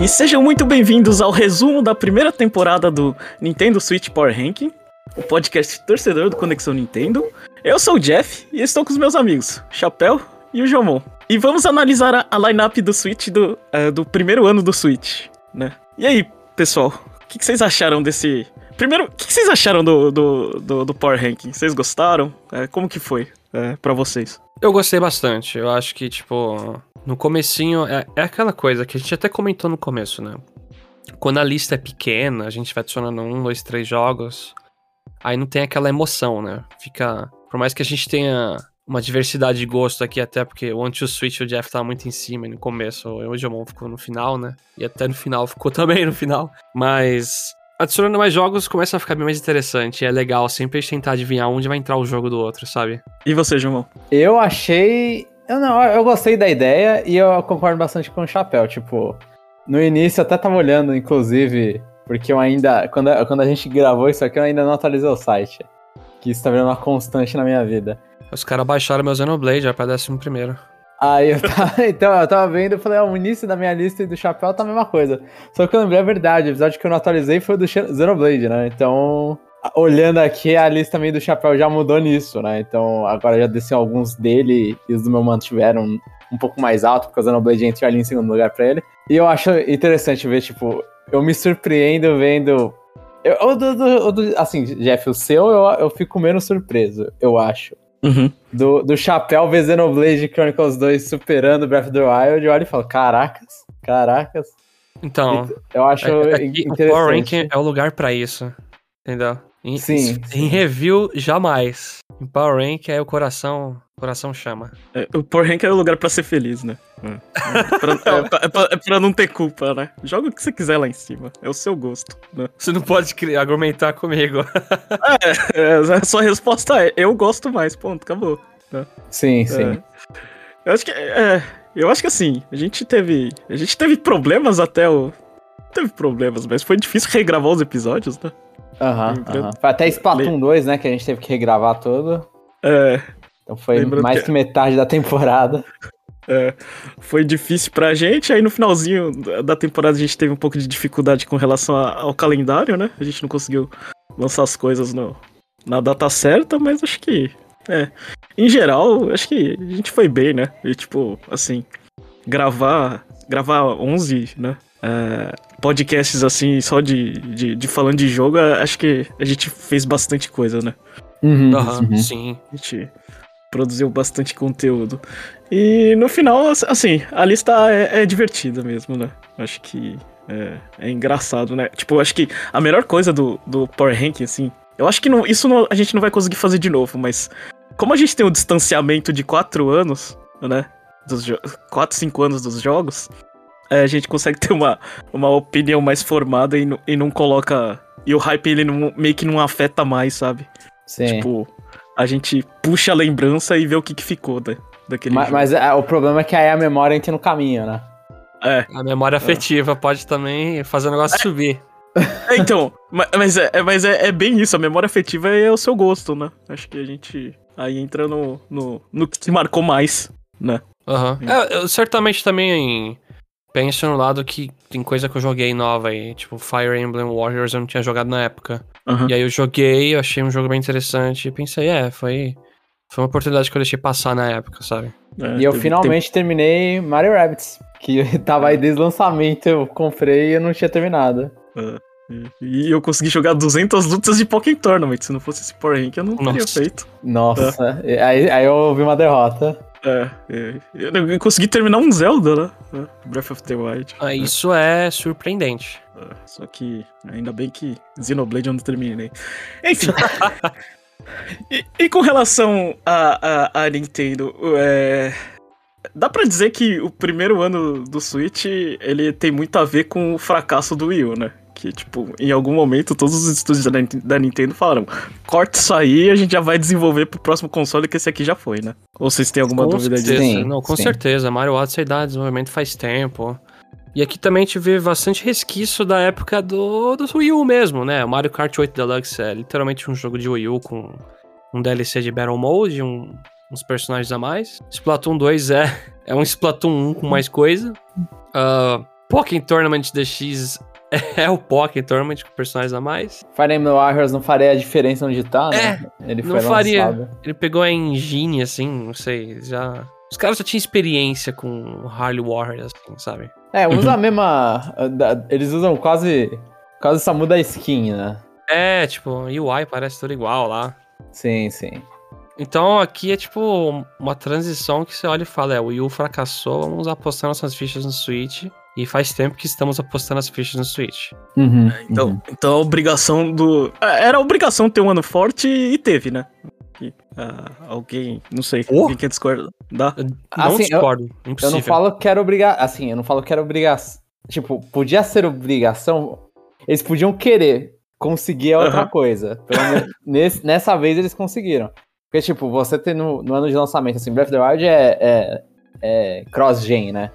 E sejam muito bem-vindos ao resumo da primeira temporada do Nintendo Switch Power Ranking, o podcast torcedor do Conexão Nintendo. Eu sou o Jeff e estou com os meus amigos, Chapéu e o Jomon. E vamos analisar a, a lineup do Switch do, uh, do primeiro ano do Switch, né? E aí, pessoal, o que, que, vocês acharam desse. Primeiro, o que, que, vocês acharam do, do, do, do Power Ranking? Vocês gostaram? É, como que foi é, para vocês? Eu gostei bastante. Eu acho que, tipo, no comecinho, é, é aquela coisa que a gente até comentou no começo, né? Quando a lista é pequena, a gente vai adicionando um, dois, três jogos, aí não tem aquela emoção, né? Fica. Por mais que a gente tenha uma diversidade de gosto aqui, até porque o to Switch o Jeff tava muito em cima no começo, o Jomon ficou no final, né? E até no final ficou também no final. Mas adicionando mais jogos começa a ficar bem mais interessante. É legal sempre tentar adivinhar onde vai entrar o jogo do outro, sabe? E você, Jomon? Eu achei eu não, eu gostei da ideia e eu concordo bastante com o Chapéu. Tipo, no início eu até tava olhando, inclusive, porque eu ainda. Quando, quando a gente gravou isso aqui, eu ainda não atualizei o site. Que isso tá virando uma constante na minha vida. Os caras baixaram meu Xenoblade já pra décimo primeiro. Aí eu tava, então, eu tava vendo e falei, ó, o início da minha lista e do chapéu tá a mesma coisa. Só que eu lembrei a verdade, o episódio que eu não atualizei foi o do Xenoblade, né? Então, olhando aqui, a lista meio do chapéu já mudou nisso, né? Então agora já desceu alguns dele e os do meu mantiveram um pouco mais alto, porque o Xenoblade entrou ali em segundo lugar pra ele. E eu acho interessante ver, tipo, eu me surpreendo vendo. Eu, o do, do, do, assim, Jeff, o seu eu, eu fico menos surpreso, eu acho. Uhum. Do, do chapéu ver Xenoblade Chronicles 2 superando Breath of the Wild, eu olho e falo, caracas, caracas. Então, eu acho é, é interessante. O Power Ranking é o lugar para isso, entendeu? Em, sim, em, review, jamais. Em Power Rank, aí o coração, coração chama. É, o Power Rank é o lugar para ser feliz, né? É, é, pra, é, pra, é, pra, é, pra, não ter culpa, né? Joga o que você quiser lá em cima. É o seu gosto. Né? Você não pode argumentar comigo. é, é, a sua resposta é: eu gosto mais, ponto, acabou. Né? Sim, sim. Eu acho que. É, eu acho que assim, a gente teve. A gente teve problemas até o. Teve problemas, mas foi difícil regravar os episódios, né? Aham. Foi até Splatoon Le... 2, né, que a gente teve que regravar todo. É. Então foi mais que... que metade da temporada. É, foi difícil pra gente, aí no finalzinho da temporada a gente teve um pouco de dificuldade com relação ao calendário, né? A gente não conseguiu lançar as coisas no, na data certa, mas acho que, é, em geral, acho que a gente foi bem, né? E tipo, assim, gravar, gravar 11, né? É, podcasts assim, só de, de, de, falando de jogo, acho que a gente fez bastante coisa, né? Uhum, uhum. Sim. A gente produziu bastante conteúdo. E no final, assim, a lista é, é divertida mesmo, né? Acho que é, é, engraçado, né? Tipo, acho que a melhor coisa do, do Power Ranking, assim, eu acho que não, isso não, a gente não vai conseguir fazer de novo, mas como a gente tem o um distanciamento de 4 anos, né? Dos 4, 5 anos dos jogos, a gente consegue ter uma, uma opinião mais formada e, e não coloca. E o hype ele não, meio que não afeta mais, sabe? Sim. Tipo, a gente puxa a lembrança e vê o que, que ficou da, daquele mas, jogo. Mas é, o problema é que aí a memória entra no caminho, né? É. A memória afetiva é. pode também fazer o negócio é. subir. É, então, mas, é, é, mas é, é, bem isso, a memória afetiva é o seu gosto, né? Acho que a gente aí entra no, no, no que te marcou mais, né? Aham. Uhum. certamente também penso no lado que tem coisa que eu joguei nova aí, tipo Fire Emblem Warriors eu não tinha jogado na época. Uhum. E aí eu joguei, eu achei um jogo bem interessante e pensei, é, foi, foi uma oportunidade que eu deixei passar na época, sabe? É, e eu teve, finalmente teve... terminei Mario Rabbids, que tava aí desde o lançamento, eu comprei e eu não tinha terminado. É. E eu consegui jogar 200 lutas de Pokémon Tournament. Se não fosse esse Power Rank, eu não Nossa. teria feito. Nossa, é. aí, aí eu ouvi uma derrota. É, é, eu consegui terminar um Zelda, né? Breath of the Wild. Ah, isso é surpreendente. É, só que ainda bem que Xenoblade eu não terminei. Enfim. e, e, com relação a, a, a Nintendo, é, dá pra dizer que o primeiro ano do Switch ele tem muito a ver com o fracasso do Wii U, né? Que, tipo, em algum momento todos os estúdios da, da Nintendo falaram: corta isso aí e a gente já vai desenvolver pro próximo console, que esse aqui já foi, né? Ou vocês têm alguma com dúvida certeza. disso? Não, com sim. certeza. Mario Odyssey dá desenvolvimento faz tempo. E aqui também a gente vê bastante resquício da época do, do Wii U mesmo, né? O Mario Kart 8 Deluxe é literalmente um jogo de Wii U com um DLC de Battle Mode, um, uns personagens a mais. Splatoon 2 é, é um Splatoon 1 com mais coisa. Uh, Pokémon Tournament DX é o Pokémon Tournament com personagens a mais. Fire Emblem Warriors não faria a diferença onde tá, né? Ele não faria. Ele pegou a engine, assim, não sei, já... Os caras já tinham experiência com Harley Warriors, assim, sabe? É, usa a mesma... Eles usam quase... Quase essa muda a skin, né? É, tipo, UI parece tudo igual lá. Sim, sim. Então aqui é tipo uma transição que você olha e fala: é, o Wii U fracassou, vamos apostar nossas fichas no Switch. E faz tempo que estamos apostando as fichas no Switch. Uhum, é, então, uhum. então a obrigação do. É, era a obrigação ter um ano forte e teve, né? E, uh, alguém, não sei, oh? alguém quer discordar? Dá? Não assim, discordo. Eu, eu não falo que era obrigação. Assim, eu não falo que era obrigação. Tipo, podia ser obrigação. Eles podiam querer conseguir outra uhum. coisa. Nesse, nessa vez eles conseguiram. Porque, tipo, você tem no, no, ano de lançamento, assim, Breath of the Wild é, é, é cross-gen, né?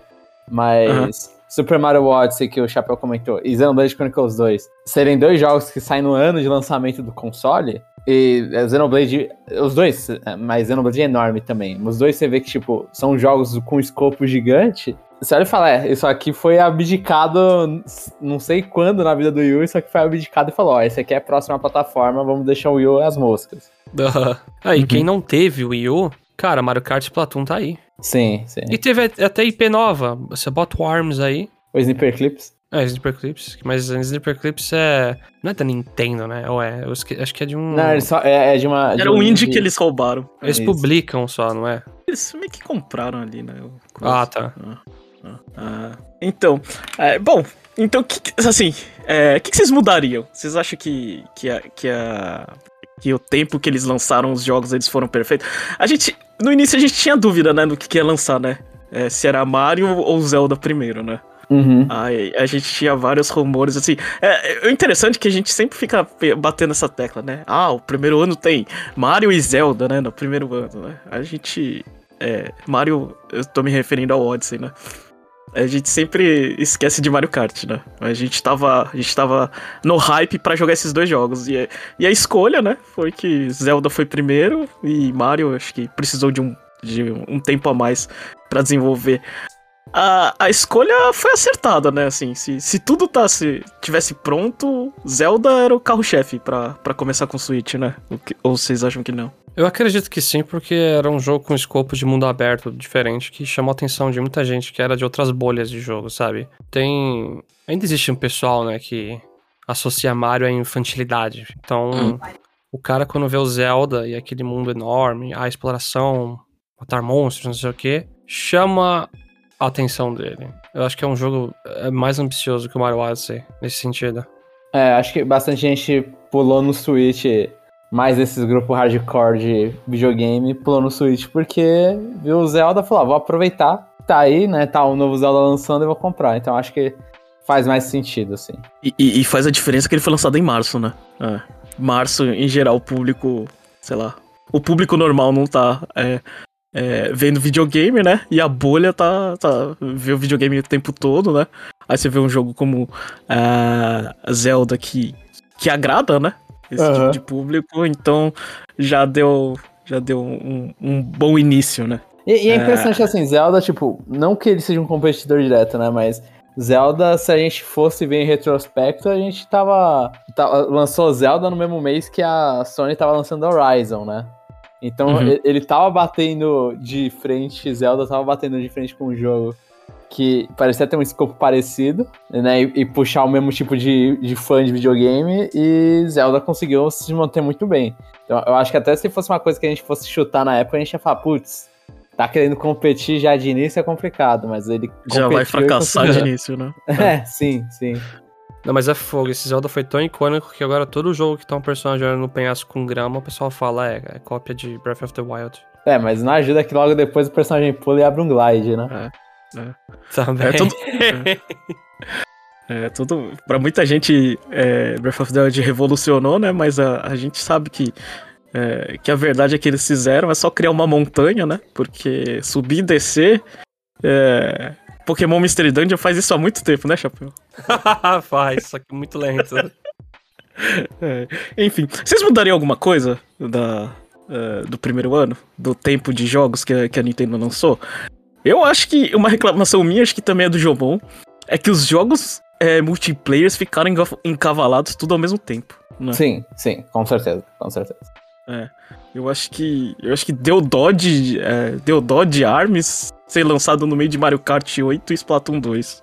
Mas uhum. Super Mario Odyssey, que o Chapéu comentou, e Xenoblade Chronicles 2, serem dois jogos que saem no ano de lançamento do console, e Xenoblade, os dois, mas Xenoblade é enorme também. Os dois você vê que, tipo, são jogos com escopo gigante. Você olha e fala, é, isso aqui foi abdicado, não sei quando na vida do Wii U, isso aqui foi abdicado e falou, ó, esse aqui é a próxima plataforma, vamos deixar o Wii U as moscas. Uhum. Ah, e uhum. quem não teve o Wii U, cara, Mario Kart Splatoon tá aí. Sim, sim. E teve até IP nova, você bota o ARMS aí. O Sniper Clips. É, Sniper Clips, mas Sniper Clips é. Não é da Nintendo, né? Ou é? Eu acho que é de um. Não, só, é, é, de uma. De Era um indie que eles roubaram. Eles Isso. publicam só, não é? Eles meio que compraram ali, né? Ah, tá. Ah, ah, ah. Então, é, bom, então, que, assim, o é, que, que, vocês mudariam? Vocês acham que, que, a, que, a, que o tempo que eles lançaram os jogos eles foram perfeitos? A gente, no início a gente tinha dúvida, né, do que, que ia lançar, né? É, se era Mario ou Zelda primeiro, né? Uhum. Aí a gente tinha vários rumores, assim. É, é interessante que a gente sempre fica batendo essa tecla, né? Ah, o primeiro ano tem Mario e Zelda, né? No primeiro ano, né? A gente. É, Mario, eu tô me referindo ao Odyssey, né? A gente sempre esquece de Mario Kart, né? A gente tava, a gente tava no hype para jogar esses dois jogos. E, e a escolha, né? Foi que Zelda foi primeiro e Mario, acho que precisou de um, de um tempo a mais para desenvolver a, a escolha foi acertada, né? Assim, se, se tudo tá, se tivesse pronto, Zelda era o carro-chefe para começar com o Switch, né? Que, ou vocês acham que não? Eu acredito que sim, porque era um jogo com escopo de mundo aberto diferente que chamou a atenção de muita gente que era de outras bolhas de jogo, sabe? Tem. Ainda existe um pessoal, né, que associa Mario à infantilidade. Então, hum. o cara, quando vê o Zelda e aquele mundo enorme, a exploração, matar monstros, não sei o que, chama a atenção dele. Eu acho que é um jogo é mais ambicioso que o Mario Odyssey, nesse sentido. É, acho que bastante gente pulou no Switch, mais desses grupos hardcore de videogame, pulou no Switch porque viu o Zelda e falou, ah, vou aproveitar, tá aí, né, tá o novo Zelda lançando e vou comprar. Então acho que faz mais sentido, assim. E, e, e faz a diferença que ele foi lançado em março, né? É. Março, em geral, o público, sei lá, o público normal não tá é, é, vendo videogame, né? E a bolha tá, tá. vê o videogame o tempo todo, né? Aí você vê um jogo como a uh, Zelda que, que agrada, né? Esse uhum. tipo de público, então já deu. Já deu um, um bom início, né? E, e é impressionante é... assim, Zelda, tipo, não que ele seja um competidor direto, né? Mas Zelda, se a gente fosse ver em retrospecto, a gente tava, tava. Lançou Zelda no mesmo mês que a Sony tava lançando Horizon, né? Então uhum. ele tava batendo de frente, Zelda tava batendo de frente com um jogo que parecia ter um escopo parecido, né? E, e, puxar o mesmo tipo de, de fã de videogame, e Zelda conseguiu se manter muito bem. Então eu acho que até se fosse uma coisa que a gente fosse chutar na época, a gente ia falar, putz, tá querendo competir já de início é complicado, mas ele. Já vai fracassar de início, né? é, sim, sim. Não, mas é fogo. Esse Zelda foi tão icônico que agora todo jogo que tá um personagem no penhasco com grama, o pessoal fala, é, é cópia de Breath of the Wild. É, mas não ajuda que logo depois o personagem pula e abre um glide, né? É. é. Também. É tudo. É, tudo. Pra muita gente, é, Breath of the Wild revolucionou, né? Mas a, a gente sabe que. É, que a verdade é que eles fizeram é só criar uma montanha, né? Porque subir e descer é, Pokémon Mystery Dungeon faz isso há muito tempo, né, Chapéu? faz, só que muito lento. é. Enfim, vocês mudariam alguma coisa da, uh, do primeiro ano? Do tempo de jogos que, que a Nintendo lançou? Eu acho que uma reclamação minha, acho que também é do Jomon, é que os jogos é, multiplayers ficaram encavalados tudo ao mesmo tempo. Né? Sim, sim, com certeza, com certeza. É. Eu acho que. Eu acho que deu dó de. é, deu dó de ARMS ser lançado no meio de Mario Kart 8 e Splatoon 2.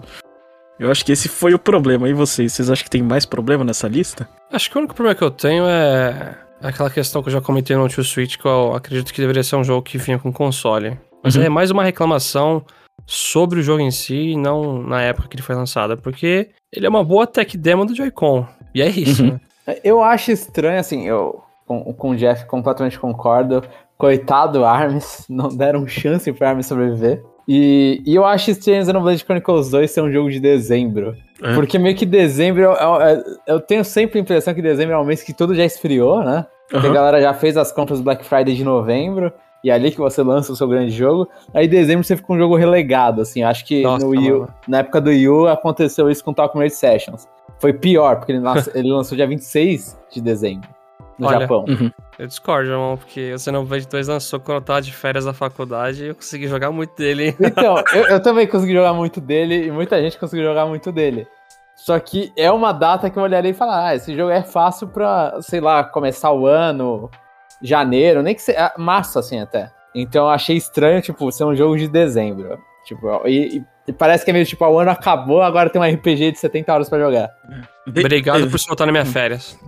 Eu acho que esse foi o problema. E vocês? Vocês acham que tem mais problema nessa lista? Acho que o único problema que eu tenho é aquela questão que eu já comentei no Tio Switch, que eu acredito que deveria ser um jogo que vinha com console. Mas Uhum. é mais uma reclamação sobre o jogo em si e não na época que ele foi lançado, porque ele é uma boa tech demo do Joy-Con. E é isso, Uhum. né? Eu acho estranho, assim, eu com, com o Jeff completamente concordo. Coitado Arms, não deram chance pro Arms sobreviver. E, e eu acho estranho Xenoblade Chronicles 2 ser um jogo de dezembro. É. Porque meio que dezembro. é- é- eu tenho sempre a impressão que dezembro é um mês que tudo já esfriou, né? Porque a galera já fez as compras do Black Friday de novembro. E é ali que você lança o seu grande jogo. Aí em dezembro você fica um jogo relegado, assim. Acho que Nossa, no Wii U- mano. na época do Wii U aconteceu isso com o Talk Made Sessions. Foi pior, porque ele, nas- ele lançou dia 26 de dezembro. No Olha. Japão. Uhum. Eu discordo, irmão, porque o Xenoblade 2 lançou quando eu tava de férias da faculdade e eu consegui jogar muito dele. Então, eu, eu também consegui jogar muito dele e muita gente conseguiu jogar muito dele. Só que é uma data que eu olharei e falar, ah, esse jogo é fácil pra, sei lá, começar o ano, janeiro, nem que seja, março assim até. Então eu achei estranho, tipo, ser um jogo de dezembro. Tipo, e, e- e parece que é meio tipo, ah, o ano acabou, agora tem um RPG de 70 horas pra jogar. Obrigado por soltar nas minhas férias.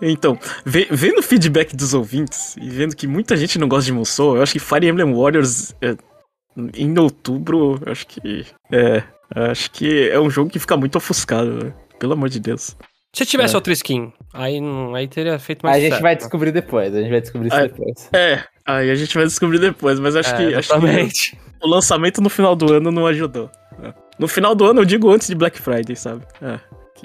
Então, ve- vendo o feedback dos ouvintes e vendo que muita gente não gosta de Musou, eu acho que Fire Emblem Warriors é, em outubro, eu acho que é, acho que é um jogo que fica muito ofuscado, né? pelo amor de Deus. Se tivesse É. outra skin, aí, não- aí teria feito mais a gente certo. vai descobrir depois, a gente vai descobrir isso Ah, depois. É, aí a gente vai descobrir depois, mas acho É, que acho que exatamente. o lançamento no final do ano não ajudou. É. No final do ano eu digo antes de Black Friday, sabe? É.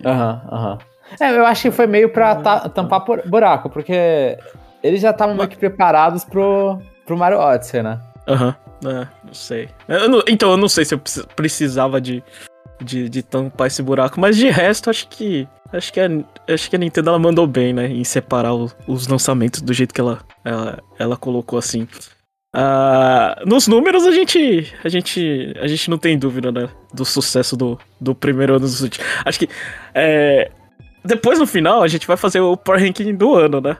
Aham, aham. É, eu acho que foi meio pra ta- tampar por- buraco, porque eles já estavam meio que preparados pro, pro Mario Odyssey, né? Aham, é, não sei. Eu não- então, eu não sei se eu precis- precisava de, de, de tampar esse buraco, mas de resto, acho que. Acho que a, acho que a Nintendo ela mandou bem, né? Em separar o- os lançamentos do jeito que ela, ela, ela colocou assim. Ah, nos números a gente, a gente a gente não tem dúvida né, do sucesso do, do primeiro ano do Switch. Acho que é, depois no final a gente vai fazer o Power Ranking do ano, né?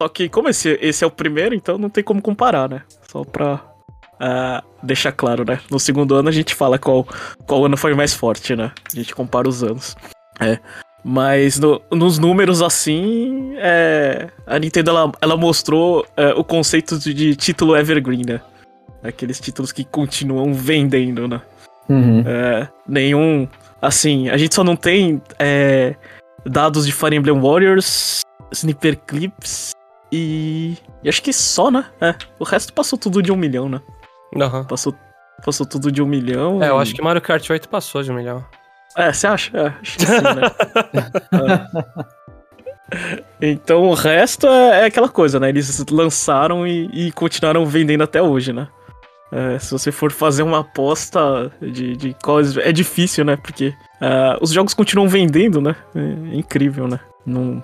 Só que como esse, esse é o primeiro, então não tem como comparar, né? Só pra ah, deixar claro, né? No segundo ano a gente fala qual, qual ano foi mais forte, né? A gente compara os anos. É. Mas no- nos números assim, é, a Nintendo ela, ela mostrou é, o conceito de, de título evergreen, né? Aqueles títulos que continuam vendendo, né? Uhum. É, nenhum. Assim, a gente só não tem é, dados de Fire Emblem Warriors, Sniper Clips e. E acho que só, né? É, o resto passou tudo de um milhão, né? Aham. Passou, passou tudo de um milhão. É, eu e- acho que Mario Kart 8 passou de um milhão. É, você acha? É, acho que sim, né? É. Então o resto é, é aquela coisa, né? Eles lançaram e, e continuaram vendendo até hoje, né? É, se você for fazer uma aposta de, de quais. É difícil, né? Porque ah, os jogos continuam vendendo, né? É incrível, né? Não,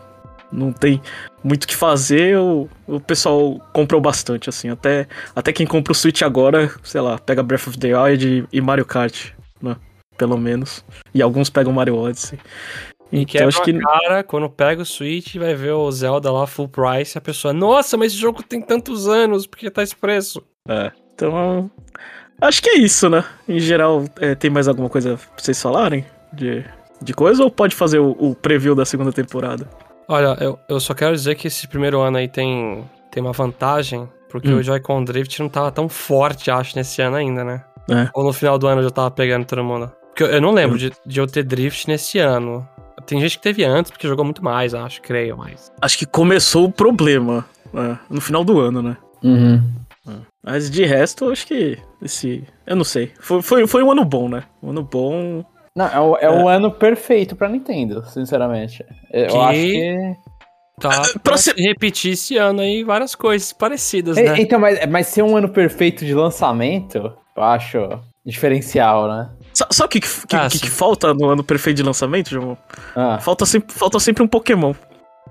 não tem muito o que fazer, o, o pessoal comprou bastante, assim. Até, até quem compra o Switch agora, sei lá, pega Breath of the Wild e, Mario Kart, né? Pelo menos. E alguns pegam Mario Odyssey. E Então quebra acho que. cara, quando pega o Switch vai ver o Zelda lá full price, a pessoa, nossa, mas esse jogo tem tantos anos, porque tá esse preço? É. Então. Acho que é isso, né? Em geral, é, tem mais alguma coisa pra vocês falarem? De, de coisa? Ou pode fazer o, o preview da segunda temporada? Olha, eu, eu só quero dizer que esse primeiro ano aí tem, tem uma vantagem, porque Hum. o Joy-Con Drift não tava tão forte, acho, nesse ano ainda, né? É. Ou no final do ano eu já tava pegando todo mundo. Porque eu, eu não lembro Hum. de, de eu ter Drift nesse ano. Tem gente que teve antes, porque jogou muito mais, acho, creio, mas... Acho que começou o problema é, no final do ano, né? Uhum. Mas de resto, acho que esse. Eu não sei. Foi, foi, foi um ano bom, né? Um ano bom. Não, é o, é o ano perfeito pra Nintendo, sinceramente. Eu Que- acho que. Tá pra pra se repetir esse ano aí várias coisas parecidas, E- né? Então, mas, mas ser um ano perfeito de lançamento, eu acho diferencial, né? Sa- Sabe o que, que, Ah, que- que falta no ano perfeito de lançamento, João? Ah, Falta sempre, falta sempre um Pokémon.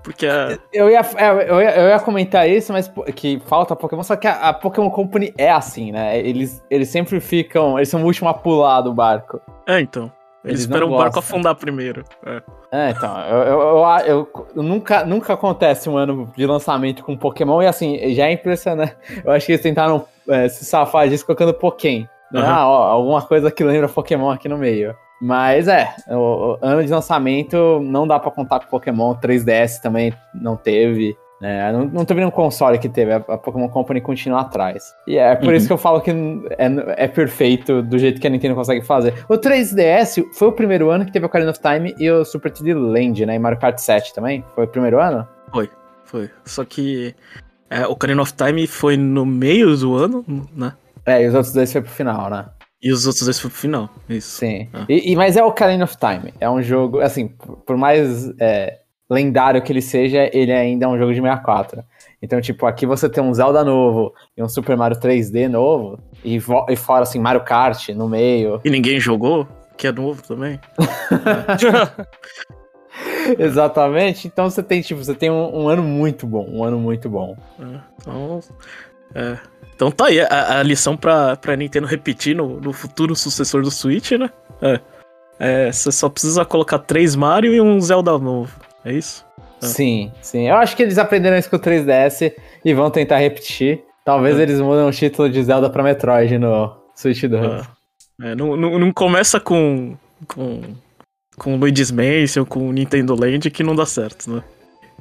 Porque a... Eu ia, é, eu, ia, eu ia comentar isso, mas que falta Pokémon, só que a, a Pokémon Company é assim, né? Eles, eles sempre ficam. Eles são o último a pular do barco. É, então. Eles, Eles esperam o barco afundar primeiro. É. É, então, eu, eu, eu- eu- nunca, nunca acontece um ano de lançamento com Pokémon e assim, já é impressionante. Eu acho que eles tentaram é, se safar disso colocando Pokémon. né? Aham. Ah, ó, alguma coisa que lembra Pokémon aqui no meio. Mas é, o, o ano de lançamento não dá pra contar com Pokémon. 3DS também não teve. Né? não, não teve nenhum console que teve. A, a Pokémon Company continua atrás. E é por Uhum. isso que eu falo que é, é perfeito do jeito que a Nintendo consegue fazer. O 3DS foi o primeiro ano que teve o Ocarina of Time e o Super 3D Land, né? E Mario Kart 7 também? Foi o primeiro ano? Foi. Só que é, o Ocarina of Time foi no meio do ano, né? É, e os outros dois foi pro final, né? E os outros dois foi pro final. Isso. Sim. Ah. E, e- mas é o Ocarina of Time. É um jogo, assim, por por mais é, lendário que ele seja, ele ainda é um jogo de 64. Então, tipo, aqui você tem um Zelda novo e um Super Mario 3D novo, e, e fora, assim, Mario Kart no meio. E ninguém jogou, que é novo também. Exatamente. Então você tem, tipo, você tem um, um ano muito bom. Um ano muito bom. Então, é. Então tá aí a, a lição pra, pra Nintendo repetir no, no futuro sucessor do Switch, né? É. É, você só precisa colocar três Mario e um Zelda novo. É isso? Ah. Sim, sim. Eu acho que eles aprenderam isso com o 3DS e vão tentar repetir. Talvez Ah. eles mudem o título de Zelda pra Metroid no Switch 2. Ah. É, não, não, não começa com. com. com Luigi's Mansion, com Nintendo Land que não dá certo, né?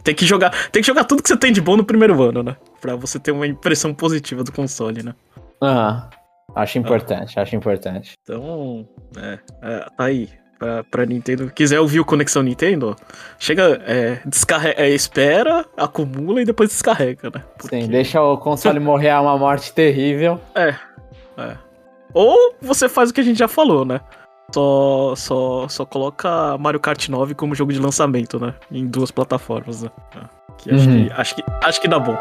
Tem que jogar. Tem que jogar tudo que você tem de bom no primeiro ano, né? Pra você ter uma impressão positiva do console, né? Aham. Acho importante, acho importante. Então, é, é, tá aí. Pra, pra Nintendo. Quiser ouvir o Conexão Nintendo, chega, é, descarrega, é, espera, acumula e depois descarrega, né? Porque- Sim, deixa o console morrer a uma morte terrível. É. Ou você faz o que a gente já falou, né? Só, só, só coloca Mario Kart 9 como jogo de lançamento, né? Em duas plataformas, né? É. Que acho, Uhum. que, acho, que, acho que dá bom.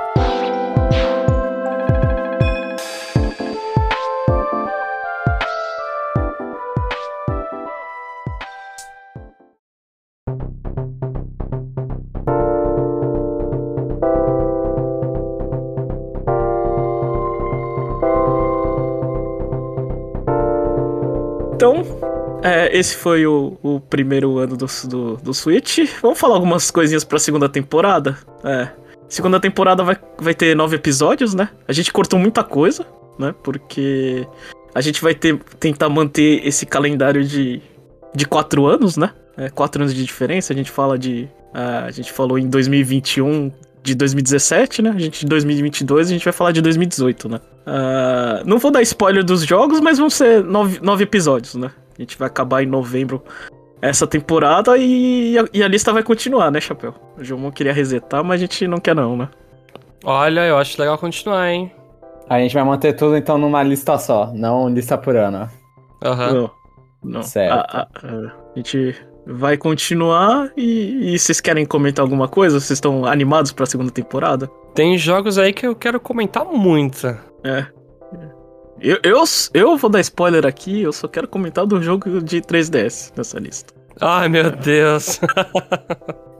Esse foi o, o primeiro ano do, do, do Switch. Vamos falar algumas coisinhas pra segunda temporada? É. Segunda temporada vai, vai ter nove episódios, né? A gente cortou muita coisa, né? Porque a gente vai ter, tentar manter esse calendário de, de quatro anos, né? É, quatro anos de diferença. A gente fala de. ah, a gente falou em 2021 de 2017, né? A gente de 2022 a gente vai falar de 2018, né? Ah, não vou dar spoiler dos jogos, mas vão ser nove, nove episódios, né? A gente vai acabar em novembro essa temporada e a, e a lista vai continuar, né, Chapéu? O João queria resetar, mas a gente não quer não, né? Olha, eu acho legal continuar, hein? A gente vai manter tudo então numa lista só, não lista por ano. Aham. Não. Não. Certo. A, a- a- a gente vai continuar e, e vocês querem comentar alguma coisa? Vocês estão animados pra segunda temporada? Tem jogos aí que eu quero comentar muito. É. Eu, eu, eu vou dar spoiler aqui, eu só quero comentar do jogo de 3DS nessa lista. Ai, meu Deus.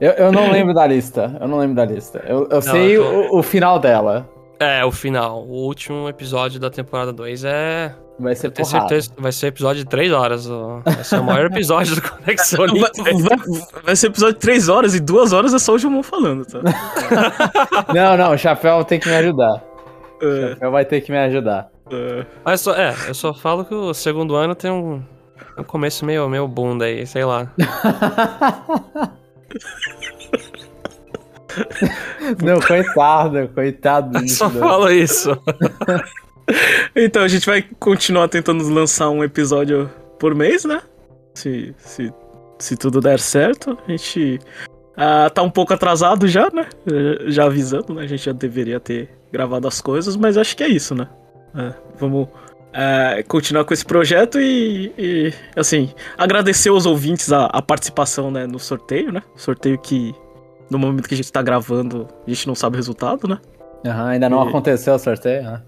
Eu, eu não lembro da lista. Eu não lembro da lista. Eu, eu sei eu tô- o, o final dela. é, o final. O último episódio da temporada 2 é. Vai ser Eu certeza vai ser episódio de 3 horas. Vai ser o maior episódio do Conexão Vai, vai- vai ser episódio de 3 horas e 2 horas é só o João falando, tá? Não, não, o Chapéu tem que me ajudar. O É, Chapéu vai ter que me ajudar. É, Mas só, é, eu só falo que o segundo ano tem um, um começo meio, meio bunda aí, sei lá. Não, coitado, coitado disso. Só falo isso. Então a gente vai continuar tentando lançar um episódio por mês, né? Se, se, se tudo der certo. A gente ah, tá um pouco atrasado já, né? Já avisando, né? A gente já deveria ter gravado as coisas, mas acho que é isso, né? É, vamos é, continuar com esse projeto e, e, assim, agradecer aos ouvintes a, a participação né, no sorteio, né? Sorteio que no momento que a gente tá gravando, a gente não sabe o resultado, né? Aham, ainda não E- aconteceu o sorteio, né?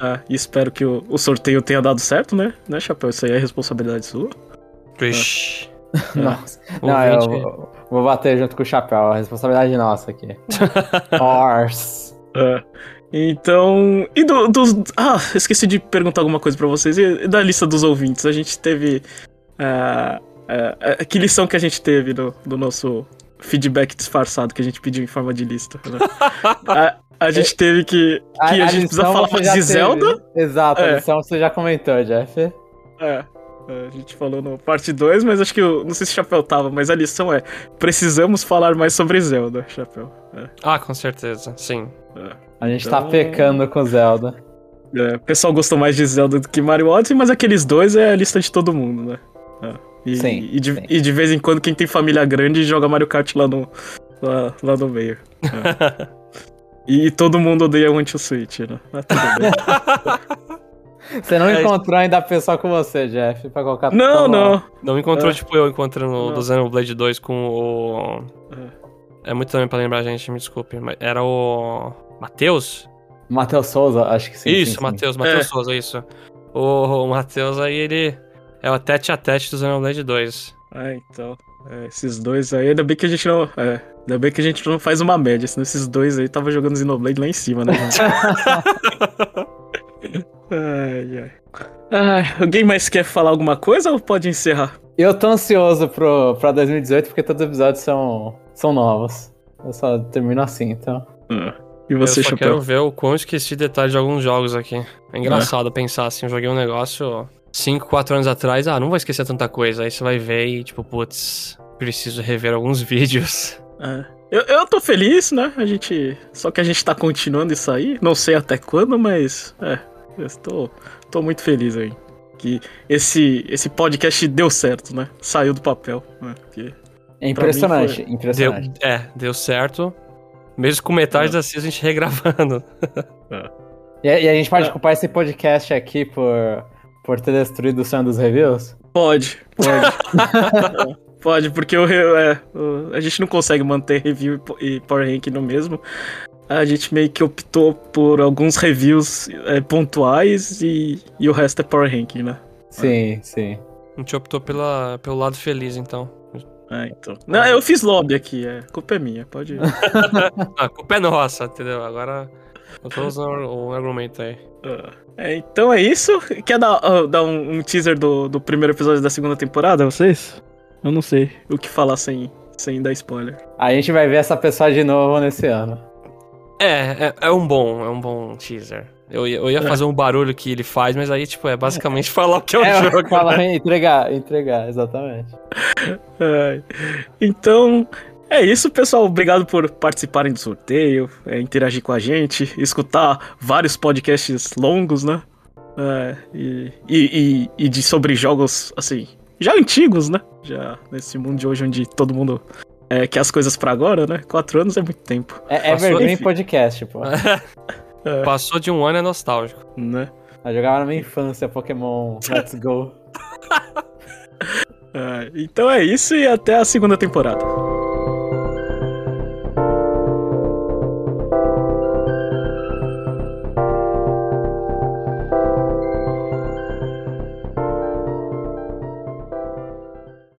Ah, e espero que o, o sorteio tenha dado certo, né? Né, Chapéu? Isso aí é responsabilidade sua. Vixe. Nossa. Não, eu vou- vou bater junto com o chapéu. A responsabilidade nossa aqui. Horse. É. Então. E do- dos. Ah, esqueci de perguntar alguma coisa pra vocês. E da lista dos ouvintes? A gente teve. ah, ah, ah, que lição que a gente teve do, do nosso feedback disfarçado que a gente pediu em forma de lista? né? a, a gente teve que. Que a, gente precisa falar de. Zelda. Exato, É. a lição você já comentou, Jeff. É. A gente falou no parte 2, mas acho que. eu Não sei se o Chapéu tava, mas a lição é: precisamos falar mais sobre Zelda, Chapéu. É, Ah, com certeza, sim. é. A gente Então- tá pecando com Zelda. É, o pessoal gostou mais de Zelda do que Mario Odyssey, mas aqueles dois é a lista de todo mundo, né? É. E, Sim, e, de, sim. e de vez em quando quem tem família grande joga Mario Kart lá no, lá, lá no meio. É. e todo mundo odeia o Switch, né? Mas tudo bem. Você não É, encontrou ainda a pessoa com você, Jeff, pra colocar não, não. Não encontrou, É. tipo, eu encontrando o Não. do Xenoblade 2 com o. É muito também pra lembrar, gente, me desculpe. Mas era o. Matheus? Matheus Souza, acho que sim. isso. Matheus, Matheus É. Souza, isso. O, o Matheus aí, ele. É o tete a tete do Xenoblade 2. Ah, então. é, esses dois aí, ainda bem que a gente não. É, ainda bem que a gente não faz uma média, senão esses dois aí tava jogando Xenoblade lá em cima, né? ai, ai. Ai, alguém mais quer falar alguma coisa ou pode encerrar? Eu tô ansioso pro, pra 2018 porque todos os episódios são, são novos. Eu só termino assim, então. Ah, E você, eu só Chapéu? quero ver o quão esqueci detalhes de alguns jogos aqui. É engraçado pensar assim, eu joguei um negócio 5, 4 anos atrás, ah, não vou esquecer tanta coisa. Aí você vai ver e, tipo, putz, preciso rever alguns vídeos. É. Eu, eu tô feliz, né? A gente. Só que a gente tá continuando isso aí. Não sei até quando, mas. É. Eu estou, tô muito feliz aí. Que esse, esse podcast deu certo, né? Saiu do papel. Né? Que- É impressionante, Deu, impressionante. é, deu certo. Mesmo com metade É. da season a gente regravando. E, a- e a gente pode É. culpar esse podcast aqui por, por ter destruído o sonho dos reviews? Pode, pode. É, pode, porque re- é, a gente não consegue manter review e e Power Rank no mesmo. A gente meio que optou por alguns reviews é, pontuais e, e o resto é Power Ranking, né? Sim, sim. A gente optou pela, pelo lado feliz, então. Ah, então. Não, eu fiz lobby aqui, é. Culpa é minha, pode. Ah, a culpa é nossa, entendeu? Agora eu tô usando o argumento aí. É, então é isso. Quer dar, ah, dar um, um teaser do, do primeiro episódio da segunda temporada, vocês? Eu não sei o que falar sem, sem dar spoiler. A gente vai ver essa pessoa de novo nesse ano. É, é, é um bom, é um bom teaser. Eu ia, eu ia fazer um barulho que ele faz, mas aí, tipo, é basicamente falar o que é o É, jogo. fala, né? entregar, entregar, exatamente. Então, é isso, pessoal. Obrigado por participarem do sorteio, é, interagir com a gente, escutar vários podcasts longos, né? É, e, e, e, e de sobre jogos, assim, já antigos, né? Já nesse mundo de hoje onde todo mundo é, quer as coisas pra agora, né? Quatro anos é muito tempo, É Passou- Evergreen enfim. Podcast, pô. Passou de um ano é nostálgico. né? Eu jogava na minha infância Pokémon Let's Go. É, então é isso e até a segunda temporada.